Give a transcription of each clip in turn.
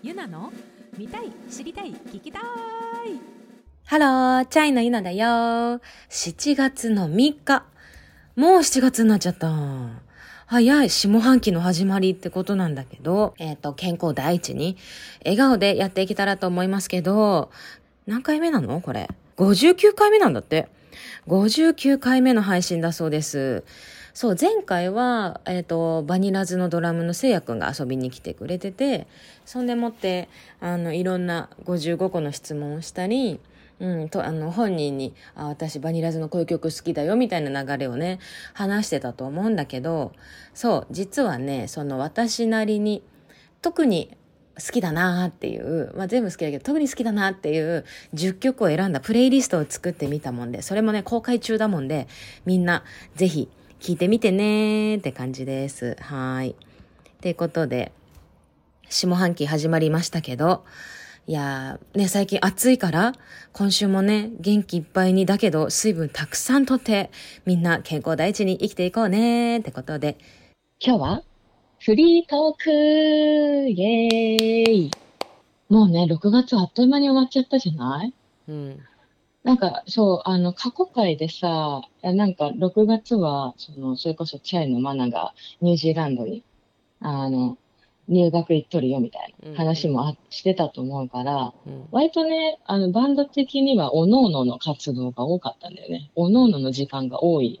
ゆなの見たい知りたい聞きたいハロー、チャイのゆなだよ。7月の3日。もう7月になっちゃった。早い下半期の始まりってことなんだけど、えっ、と、健康第一に、笑顔でやっていけたらと思いますけど、何回目なの？これ。59回目なんだって。59回目の配信だそうです。そう、前回は、えっ、と、バニラズのドラムのせいやくんが遊びに来てくれてて、そんでもって、あの、いろんな55個の質問をしたり、うん、と、あの、本人に、あ、私バニラズのこういう曲好きだよ、みたいな流れをね、話してたと思うんだけど、そう、実はね、その私なりに、特に好きだなーっていう、まあ、全部好きだけど、特に好きだなっていう10曲を選んだプレイリストを作ってみたもんで、それもね、公開中だもんで、みんな、ぜひ、聞いてみてねーって感じです。はーい。ってことで、下半期始まりましたけど、いやー、ね、最近暑いから、今週もね、元気いっぱいにだけど、水分たくさんとって、みんな健康第一に生きていこうねーってことで、今日はフリートークイエーイもうね、6月あっという間に終わっちゃったじゃない？うん。なんか、そう、あの、過去回でさ、なんか、6月は、その、それこそチャイのマナがニュージーランドに、あの、入学行っとるよみたいな話もあしてたと思うから、うん。割とね、あの、バンド的には、おのおのの活動が多かったんだよね。おのおのの時間が多い。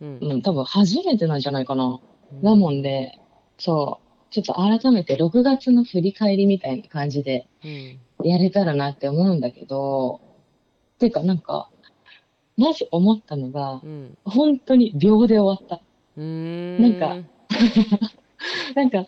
うん。うん、多分初めてなんじゃないかな。なもんで、そう、ちょっと改めて6月の振り返りみたいな感じでうん。やれたらなって思うんだけど、ていうかなんか、まず思ったのがう、ん。本当に秒で終わった。ん。なんか なんか、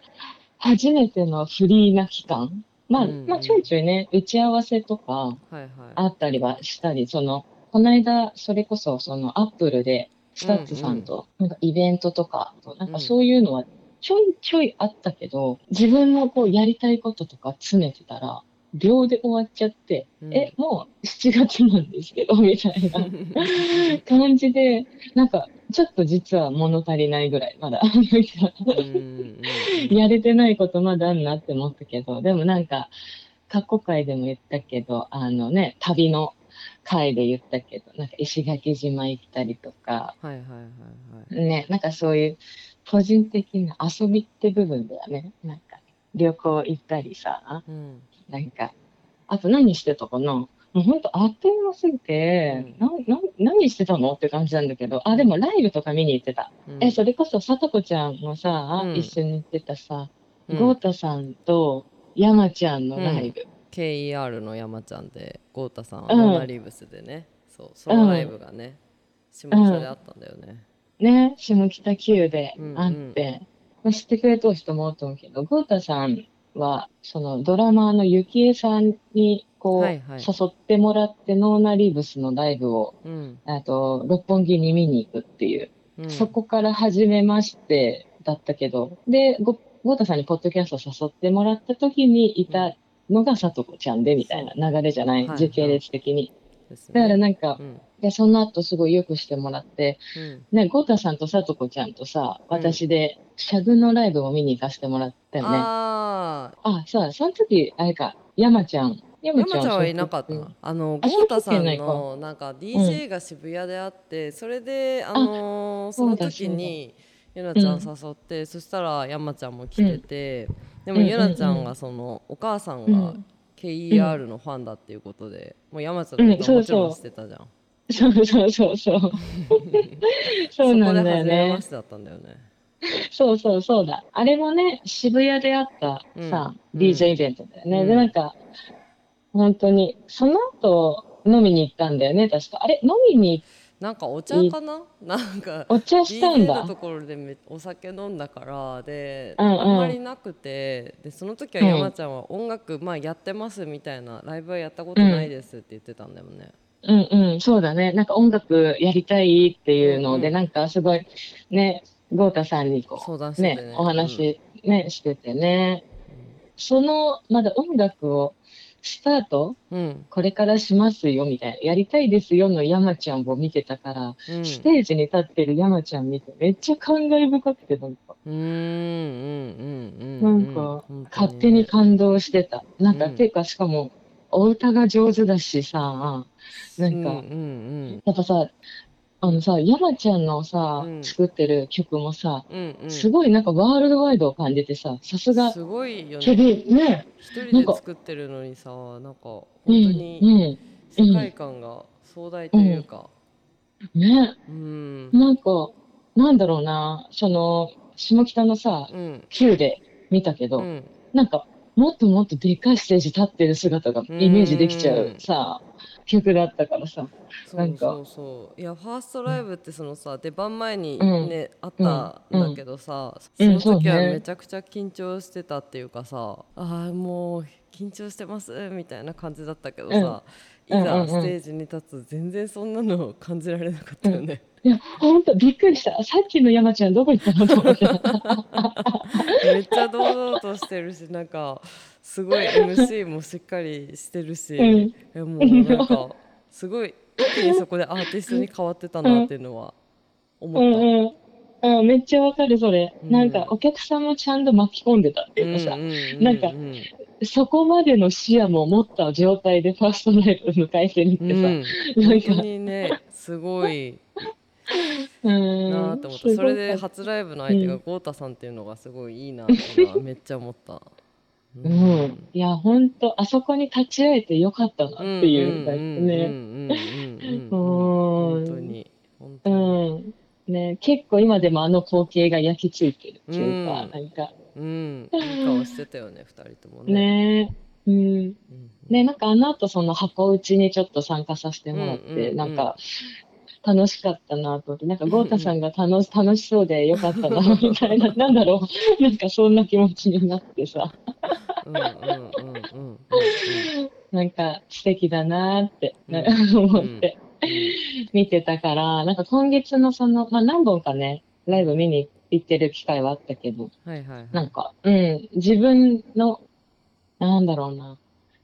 初めてのフリーな期間。まあ、うんうんまあちょいちょいね、打ち合わせとかはいはい。あったりはしたり、その、この間、それこそ、その、アップルで、スタッツさんと、なんかイベントとか、なんかそういうのはちょいちょいあったけど、自分のこうやりたいこととか詰めてたら、秒で終わっちゃって、うんえ、もう7月なんですけど、みたいな 感じで、なんか、ちょっと実は物足りないぐらい、まだ、うん。やれてないことまだあるなって思ったけど、でもなんか、過去回でも言ったけど、あのね、旅の回で言ったけど、なんか石垣島行ったりとか、はいはいはいはい。ね、なんかそういう個人的な遊びって部分ではね、なんか旅行行ったりさ、うん。なんか、あと何してたかな？もうほんとあっという間すぎて、なな何してたのって感じなんだけど、あ、でもライブとか見に行ってた。うん。え、それこそさとこちゃんもさ、うん。一緒に行ってたさ、うん。ゴータさんと山ちゃんのライブ。KER の山ちゃんで豪太さんはうん。モナリブスでね、そうそのライブがね、下北であったんだよね、ね、下北9でうんあって、まあ知ってくれとる人も多いと思うけど、ゴータさんは、そのドラマーのゆきえさんに、こう、はいはい。誘ってもらって、ノーナリーブスのライブを、うん。あと、六本木に見に行くっていう、うん、そこから始めましてだったけど、で、ごゴータさんにポッドキャスト誘ってもらった時にいたのがさとこちゃんでみたいな流れじゃない、はい時系列的に。ですね。だからなんかう、ん。で、その後すごいよくしてもらって、うん。ね、ゴータさんとさとこちゃんとさ、うん。私で、シャグのライブを見に行かせてもらったよね。あああそうだ、その時、あれか、山ちゃん。山山ちゃんはいなかったあのあ豪太さんのなんか DJ が渋谷であって、それであのーその時にゆなちゃん誘って、そしたら山ちゃんも来てて、でもうんゆなちゃんがそのお母さんがうん。KER のファンだっていうことで、もう山ちゃんのことはもちろん知ってたじゃん、そうそうそうそう。そうなんだよそこで初めまねし。てだったんだよね そうそうそうだ。あれもね、渋谷であったさ、うん DJ イベントだよね。うんで、なんか、本当に、その後、飲みに行ったんだよね、確か。あれ、飲みになんかお茶かな？なんかお茶したんだのと。ころでめお酒飲んだからで、うんうんあんまりなくてでその時は山ちゃんは音楽、まあ、やってますみたいなライブはやったことないですって言ってたんだよね。うんうん、そうだね。なんか音楽やりたいっていうので、うんなんかすごい、ね、豪太さんにこう、しててね。ね、お話、ね、しててね。その、まだ音楽をスタート、うん。これからしますよみたいな、やりたいですよの山ちゃんを見てたから、うん。ステージに立ってる山ちゃん見て、めっちゃ感慨深くて、なんか、うんうんうんうんなんか勝手に感動してた。なんか、うん。ていうか、しかも、お歌が上手だしさ、なんか、うんうん。やっぱさ、あのさ、山ちゃんのさ、うん。作ってる曲もさ、うんうん。うんすごいなんかワールドワイドを感じてさ、さすが、すごいよケねビン、ね、一人で作ってるのにさなんか本当うん、にうん、世界観が壮大というか。ね、うん。なんか、なんだろうな、その、下北のさ、うん。旧で見たけど、うん。なんか、もっともっとでかいステージ立ってる姿がイメージできちゃうさ、曲だったからさ。なんかそうそういやファーストライブってそのさ出番前にうんねあったんだけどさうんその時はめちゃくちゃ緊張してたっていうかさああもう緊張してますみたいな感じだったけどさいうんうんうんざステージに立つ全然そんなの感じられなかったよね。いや、ほんと、びっくりした。さっきの山ちゃんどこ行ったのと思って。めっちゃ堂々としてるしなんかすごい MC もしっかりしてるし、うん。えもうなんかすごい一気にそこでアーティストに変わってたなっていうのは思った。うんうん。うん、めっちゃわかる、それ。うん。なんか、お客さんもちゃんと巻き込んでたっていうかさ、うんうんうんなんかうん。そこまでの視野も持った状態でファーストライブ迎えてるってさ、うん、なんか。本当にねすごい。うん。なと思った、それで初ライブの相手が豪太さんっていうのがすごいいいなってめっちゃ思った。うん。いや、ほんと、あそこに立ち会えてよかったなっていう、ね。本当に本当うにん。ね、結構今でもあの光景が焼き付いてるっていうか、うんなんか、うんいい顔してたよね二人ともね。ね。うん。なんかあの後その箱打ちにちょっと参加させてもらって、うんうんうんなんか楽しかったなと思って、なんか豪太さんが楽し楽しそうでよかったな、みたいな、なんだろう、なんかそんな気持ちになってさ、なんか素敵だなって、ねうん。思って。見てたから、なんか今月のその、まあ何本かね、ライブ見に行ってる機会はあったけど、はいはいはい。なんか、うん、自分の、なんだろうな、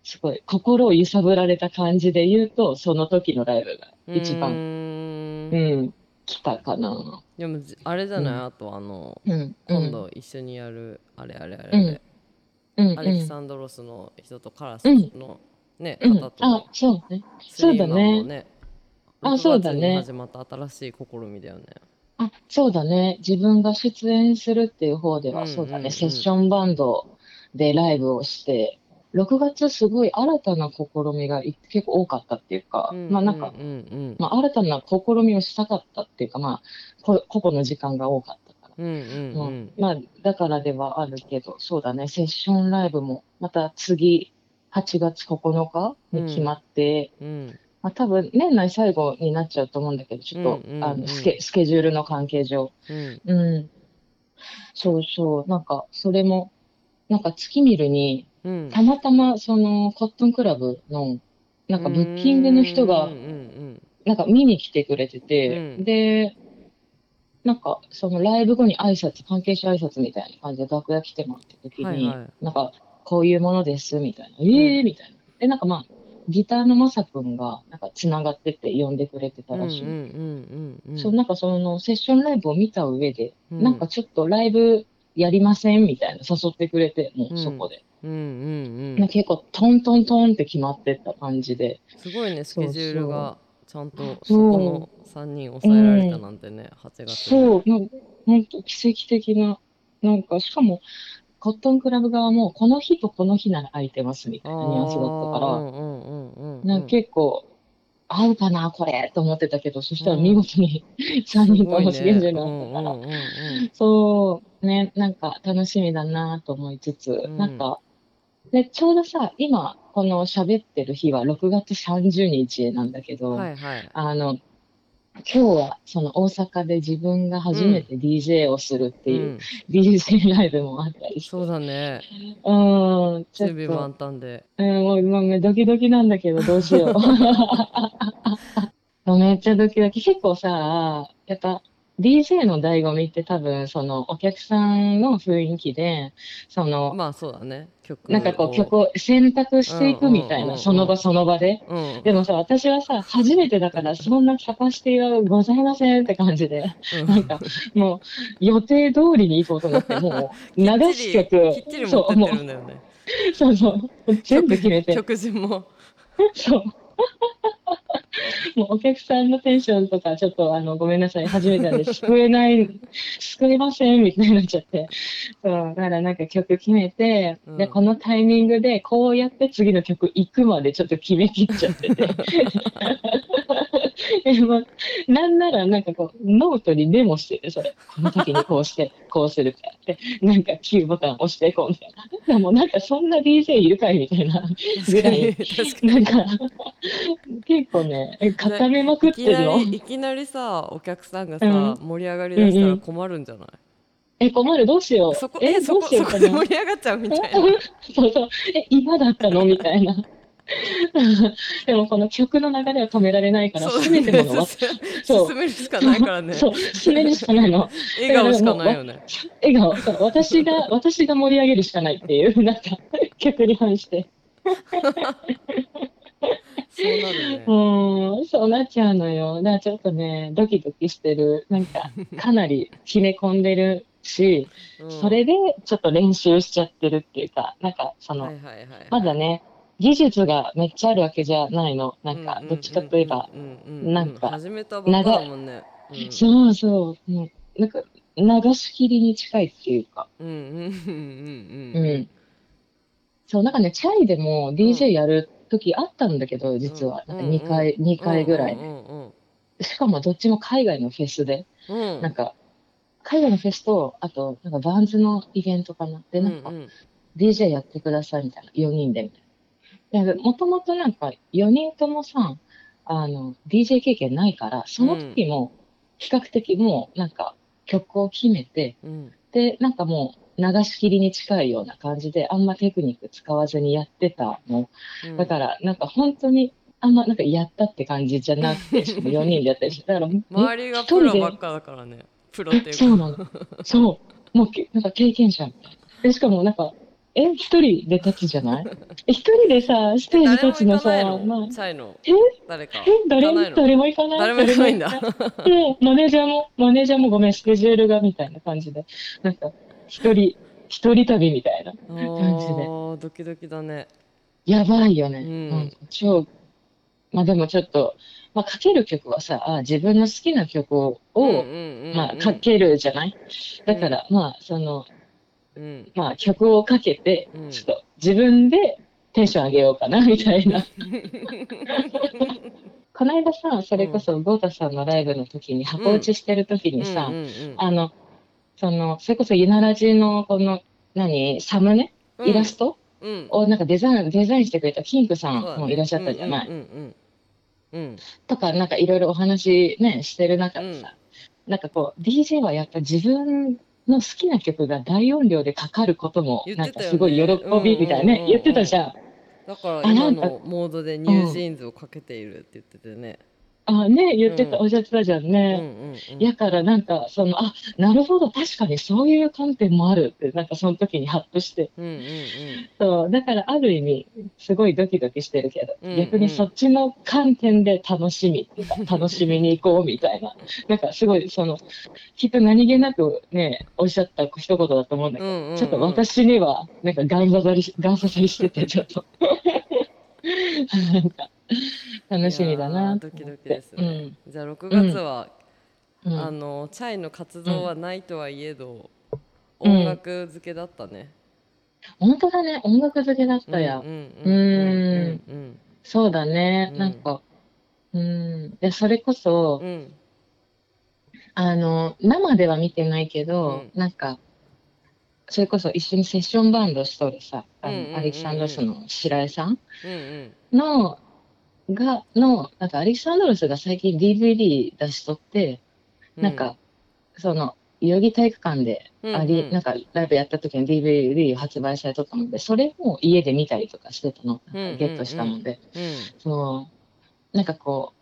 すごい心を揺さぶられた感じで言うと、その時のライブが一う番、来たかな。でもじあれじゃない、うん。あとあのうん、今度一緒にやるあれあれあれあれ、アレキンサンドロスの人とカラスうん。のね、うん、方と。あ、そうね。そうだね。ねあ6そうだね。始まった新しい試みだよね。あ、そうだね。自分が出演するっていう方では、うん。そうだね。セッションバンドでライブをして、6月すごい新たな試みがい結構多かったっていうか、まあなんか、うんうんまあ新たな試みをしたかったっていうか、まあ、こ個々の時間が多かったから。うんうんうんうんまあ、だからではあるけど、そうだね。セッションライブも、また次、8月9日に決まって、うんまあ多分年内最後になっちゃうと思うんだけど、ちょっと、うんうんうんあのスケ、スケジュールの関係上。うんうん。そうそう。なんか、それも、なんか月見るに、うん。たまたまそのコットンクラブの、なんかブッキングの人がなんか見に来てくれてて、うん。で、なんかそのライブ後に挨拶、関係者挨拶みたいな感じで楽屋来てもらった時に、はいはい。なんかこういうものですみたいな、ええー、みたいな。で、なんかまあ、ギターのまさくんがなんか繋がってて呼んでくれてたらしい。なんかそのセッションライブを見た上で、うん。なんかちょっとライブやりませんみたいな誘ってくれて、もうそこで。うんうんうんなん。か結構トントントンって決まってった感じで。すごいねスケジュールがちゃんとそこの3人抑えられたなんてね、8月に。そう、なんか本当奇跡的な、なんかしかも、コットンクラブ側もこの日とこの日なら空いてますみたいなニュアンスだったから、うんうんうんうんうん。なんか結構、合うかな、これと思ってたけど、そしたら見事に 3人ともスケジュールになったから、うんうんうんうん。そう、ね、なんか楽しみだなと思いつつ、ん。なんか、で、ちょうどさ、今、この喋ってる日は6月30日なんだけど、はいはい。あの、今日はその大阪で自分が初めて DJ をするっていう、うん。DJ ライブもあったりして、そうだね。うん、ちょっ準備と、万端で。うん、もう今めドキドキなんだけど、どうしよう。めっちゃドキドキ。結構さ、やっぱ、DJ の醍醐味って多分、そのお客さんの雰囲気で、その、まあそうだね曲なんかこうを曲を選択していくみたいな、その場その場で。うんでもさ、私はさ、初めてだから、そんなキャパシティはございませんって感じで、うん。なんか、もう、予定通りに行こうと思って、もう、流し曲。きっちり、持そう、ってもってるんだよね。う、そうそう、全部決めて、曲順も。そう。もうお客さんのテンションとか、ちょっとあの、ごめんなさい、初めてなんで、救えない、救えませんみたいになっちゃって。そう、だからなんか曲決めて、うんで、このタイミングで、こうやって次の曲行くまでちょっと決めきっちゃってて。でもなんならなんかこう、ノートにメモしてて、それ。この時にこうして、こうするからって、なんか Q ボタン押していこうみたいな。でもなんかそんな DJ いるかいみたいなぐらい。なんか、結構ね、固めまくってるのいきなりさお客さんがさ、うん盛り上がりだしたら困るんじゃない、え、困る、どうしよう。そこえ、どうしよかな。そうこで盛り上がっちゃうみたいな そうそう。え、今だったの？みたいな。でもこの曲の流れは止められないから、てものは、そう。進めるしかないからね。そう、進めるしかないの。笑顔しかないよね。笑顔、そう。私が、私が盛り上げるしかないっていう、なんか、曲に反して。そうなるね。うん、そうなっちゃうのよ。だからちょっとね、ドキドキしてる。なんか、かなり決め込んでるし、うん。それでちょっと練習しちゃってるっていうか、なんか、その、はいはいはいはい。まだね、技術がめっちゃあるわけじゃないの。なんか、どっちかといえば、なんか始めたばっかだもんね。うん。そうそう、もうなんか、流し切りに近いっていうか、うんうんうんうんううん。ん。そう、なんかね、チャイでも DJ やる時あったんだけど、実は。なんか2回、2回ぐらい。しかもどっちも海外のフェスで。うん。うんなんか、海外のフェスと、あと、なんかバンズのイベントかな。で、なんかう、ん DJ やってくださいみたいな、4人でみたいな。でもともとなんか、4人ともさ、あの、DJ 経験ないから、その時も、比較的もう、なんか、曲を決めて、うんで、なんかもう、流し切りに近いような感じで、あんまテクニック使わずにやってたの。うんだから、なんか本当に、あんまなんかやったって感じじゃなくて、しかも4人でやったりして、だから、周りがプロばっかだからねプロっていうかそうなの。そう。もうけ、なんか経験者みたいな。で、しかもなんか、え、一人で立つじゃない？え 一人でさ、ステージ立つのさ、のまあ、え？誰か。え、誰？も、行かないの？誰も行かない？誰も行かないんだ。で、マネージャーも、マネージャーもごめん、スケジュールがみたいな感じで、なんか、一人、一人旅みたいな。あ感じで。ードキドキだね。やばいよね。うん。超、まあでもちょっと、まあかける曲はさ、あ自分の好きな曲を、まあかけるじゃない？だから、まあその、うん。まあ曲をかけてうん、ちょっと自分でテンション上げようかな、みたいな。この間さ、それこそゴータさんのライブの時に、箱打ちしてる時にさ、うんうんうんあの、その、それこそユナラジのこの、何、サムネ？イラスト？うん。をなんかデザイン、デザインしてくれたキンクさんもいらっしゃったじゃない？うんうんうんうん。とか、なんかいろいろお話ね、してる中でさ、なんかこう、DJ はやっぱ自分の好きな曲が大音量でかかることも、なんかすごい喜びみたいなね、うんうんうんうん。言ってたじゃん。だから今のモードでニュージーンズをかけているって言っててねあ、ね、言ってた、うんおっしゃってたじゃんうんね。うんうんやからなんか、その、あ、なるほど、確かにそういう観点もあるって、なんかその時にハッとして。うんうんそう、だからある意味、すごいドキドキしてるけど、うんうん逆にそっちの観点で楽しみっていうか、楽しみに行こうみたいな。なんかすごい、その、きっと何気なくね、おっしゃった一言だと思うんだけど、うんうちょっと私には、なんかガン刺さりし、ガン刺さりしてて、ちょっと。なんか、楽しみだな。ードキドキですね。うん。じゃあ6月はうん。あのチャイの活動はないとはいえどうん。音楽漬けだったね。本当だね、音楽漬けだったや。うんそうだね、うん。なんか、うん。で、それこそ、うん。うんあの、生では見てないけど、うん。なんか、それこそ一緒にセッションバンドしとるさ、あの、アレキサンドロスの白井さんうん。の、が、の、なんかアレキサンドロスが最近 DVD 出しとって、うなんか、その、代々木体育館であり、うん。うんなんかライブやった時に DVD 発売されとったので、それも家で見たりとかしてたの、うんうんうんゲットしたので、うん。そう、なんかこ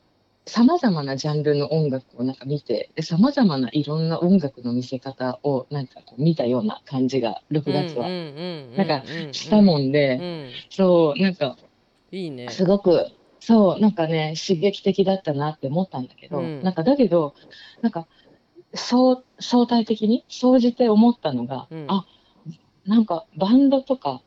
う、様々なジャンルの音楽をなんか見て、で様々ないろんな音楽の見せ方をなんかこう見たような感じが6月は。なんかしたもんで、うん。そう、なんかいいね。すごく、そう、なんかね、刺激的だったなって思ったんだけど、うん。なんかだけど、なんか、そう、相対的に、総じて思ったのが、うん。あ、なんかバンドとか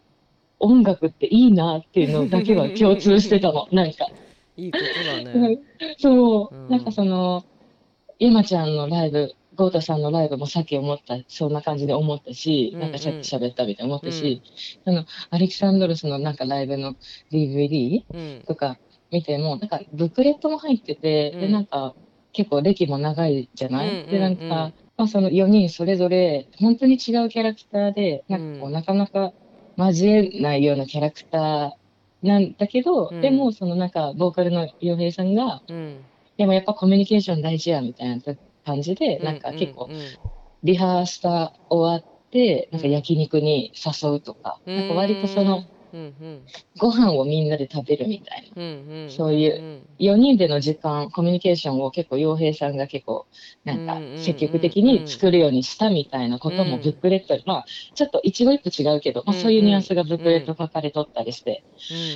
音楽っていいなっていうのだけは共通してたの、なんか。いいことだうんね。そう、うん。なんかその、山ちゃんのライブ、豪太さんのライブもさっき思った、そんな感じで思ったし、うんなんかさっき喋ったみたいに思ったし、あの、アレキサンドロスのなんかライブの DVD うん。とか見ても、なんかブックレットも入ってて、で、うんなんか結構歴も長いじゃない、で、なんか、まあその4人それぞれ本当に違うキャラクターで、なんかこう、うんなかなか交えないようなキャラクターなんだけど、うんでもそのなんかボーカルの洋平さんが、うん。でもやっぱコミュニケーション大事やみたいな感じで、なんか結構うんリハーサル終わって、なんか焼肉に誘うとか、うんなんか割とそのうんうんご飯をみんなで食べるみたいな。うんうん。そういう4人での時間、コミュニケーションを結構洋平さんが結構なんか積極的に作るようにしたみたいなこともうんブックレットに、まあちょっと一語一句違うけど、まあそういうニュアンスがブックレット書かれとったりして、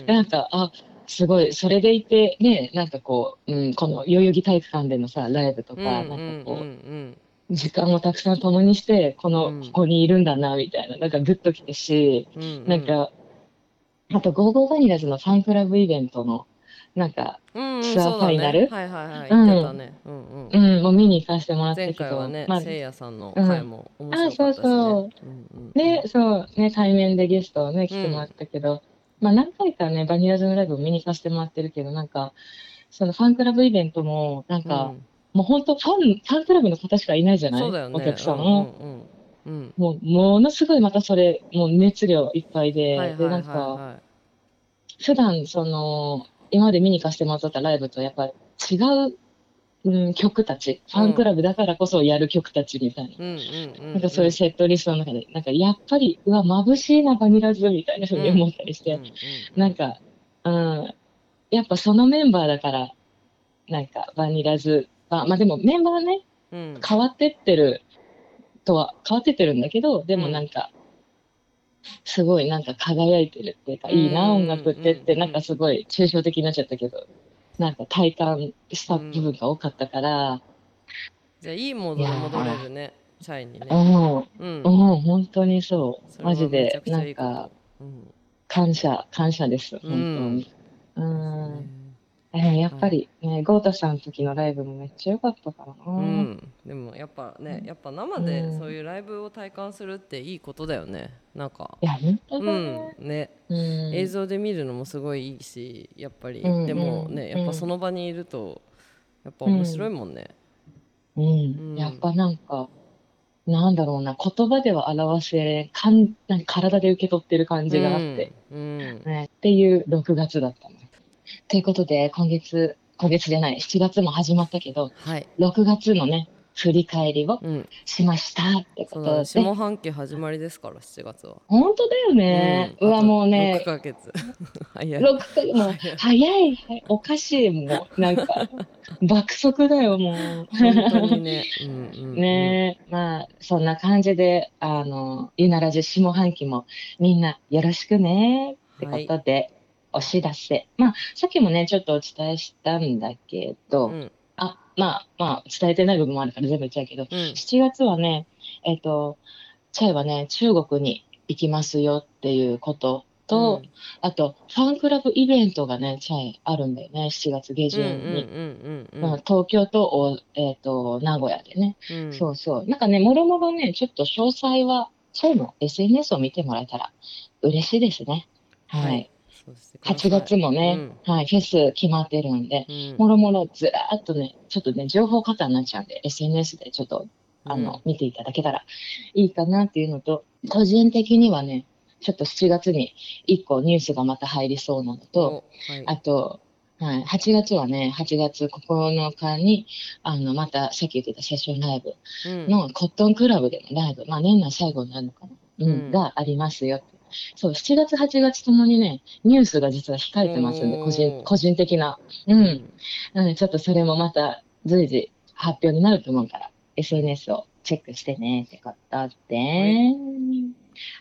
うなんか、あ、すごい、それでいて、ね、なんかこう、うん、この代々木体育館でのさ、ライブとか、なんかこう、ん時間をたくさん共にして、この、うん。ここにいるんだな、みたいな、なんかグッときてし、うんうん。なんか、あと、ゴーゴーバニラズのファンクラブイベントの、なんか、うんうんツアーファイナル？はいはいはいうん言ってたね。うんうん。うん、もう見に行かせてもらった前けど、回はねまあ、せいやさんの回も面白かったしね。あそうそう。うんうん。ね、そう、ね、対面でゲストをね、来てもらったけど、まあ何回かね、バニラズのライブを見に行かせてもらってるけど、なんか、そのファンクラブイベントも、なんか、うん。もう本当ファン、ファンクラブの方しかいないじゃない？そうだよね。お客さんうも。んうんうんもう、ものすごいまたそれ、もう熱量いっぱいで、で、ないんか、は普段、その、今まで見に行かせてもらったライブと、やっぱり違う、うん、曲たち、ファンクラブだからこそやる曲たちみたいな。なんかそういうセットリストの中で、なんかやっぱり、うわ、眩しいな、バニラズみたいなふうに思ったりして、なんか、うん、やっぱそのメンバーだから、なんかバニラズ、まあ、まあでもメンバーね、うん。変わってってるとは、変わってってるんだけど、でもなんか、すごいなんか輝いてるっていうか、うんいいな、音楽ってって、うんなんかすごい抽象的になっちゃったけど、なんか体感した部分が多かったから、じゃあいいモードで戻れるね社員にね。うん、うん。うん、本当にそう。マジで、なんか、うん。感謝、感謝です、本当に。うん。えーやっぱりね、ゴータさんの時のライブもめっちゃ良かったからな。うん、でもやっぱねやっぱ生でうん。そういうライブを体感するっていいことだよね。なんか。いや、本当うだん。ね。ねうん。映像で見るのもすごいいいしやっぱり、うんでもねやっぱその場にいるとやっぱ面白いもんね、うん。うん。やっぱなんか、なんだろうな、言葉では表せかんなんか体で受け取ってる感じがあって、うん、うん。ね、っていう6月だったの。ということで、今月、今月じゃない、7月も始まったけど、はい、6月のね、振り返りをうん、しましたってことで、下半期始まりですから7月は。本当だよね。うわ、もうね。6、ヶ月。早い。6ヶ月、もう、早い、はい。おかしい、もう、なんか、爆速だよ、もう。本当にね、うんうんうん、ねえ、まあ、そんな感じで、あの、ゆならじ下半期もみんなよろしくね、ってことで、お知らせ。まあ、さっきもね、ちょっとお伝えしたんだけど、うんあ、まあ、まあ、伝えてない部分もあるから全部言っちゃうけど、うん7月はね、えっ、と、チャイはね、中国に行きますよっていうことと、あと、ファンクラブイベントがね、チャイあるんだよね、7月下旬に。東京とお、えっと名古屋でね、うんそうそう。なんかね、もろもろね、ちょっと詳細は、チャイの SNS を見てもらえたら嬉しいですね。はい。はいそうしてくださ8い月もね、はい、フェス決まってるんで、うん。うんもろもろずらーっとね、ちょっとね、情報過多になっちゃうんで、SNS でちょっと、あの、見ていただけたらいいかなっていうのと、個人的にはね、ちょっと7月に1個ニュースがまた入りそうなのと、おはい。あと、はい、8月はね、8月9日に、あの、またさっき言ってたセッションライブうん。のコットンクラブでのライブ、まあ年内最後になるのかな、うん。うんがありますよ。そう、7月、8月ともにね、ニュースが実は控えてますんで、個人、個人的な。うん。なので、ちょっとそれもまた随時発表になると思うから、SNS をチェックしてねってことで。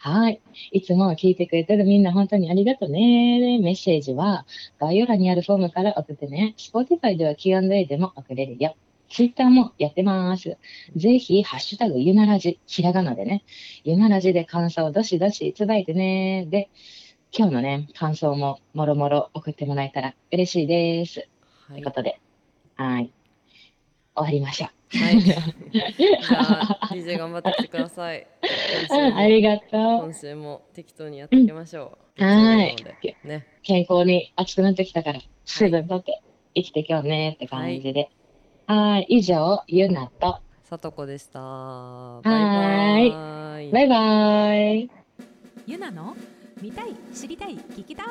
はい。いつも聞いてくれてるみんな本当にありがとうね。メッセージは概要欄にあるフォームから送ってね。Spotify では Q&A でも送れるよ。Twitter もやってます。ぜひ、ハッシュタグゆならじ、ひらがなでね。ゆならじで感想をどしどしいただいてね。で、今日のね、感想ももろもろ送ってもらえたら嬉しいです。はということで、はい。終わりましょう。はい。じゃあ DJ 頑張ってきてください。うん、ありがとう。今週も適当にやっていきましょう。はい適当なのでね。健康に暑くなってきたから、水分取って生きていこうねって感じで。はい、以上、ゆなと、さとこでした。バイバイ。バイバイ。ゆなの見たい知りたい聞きたい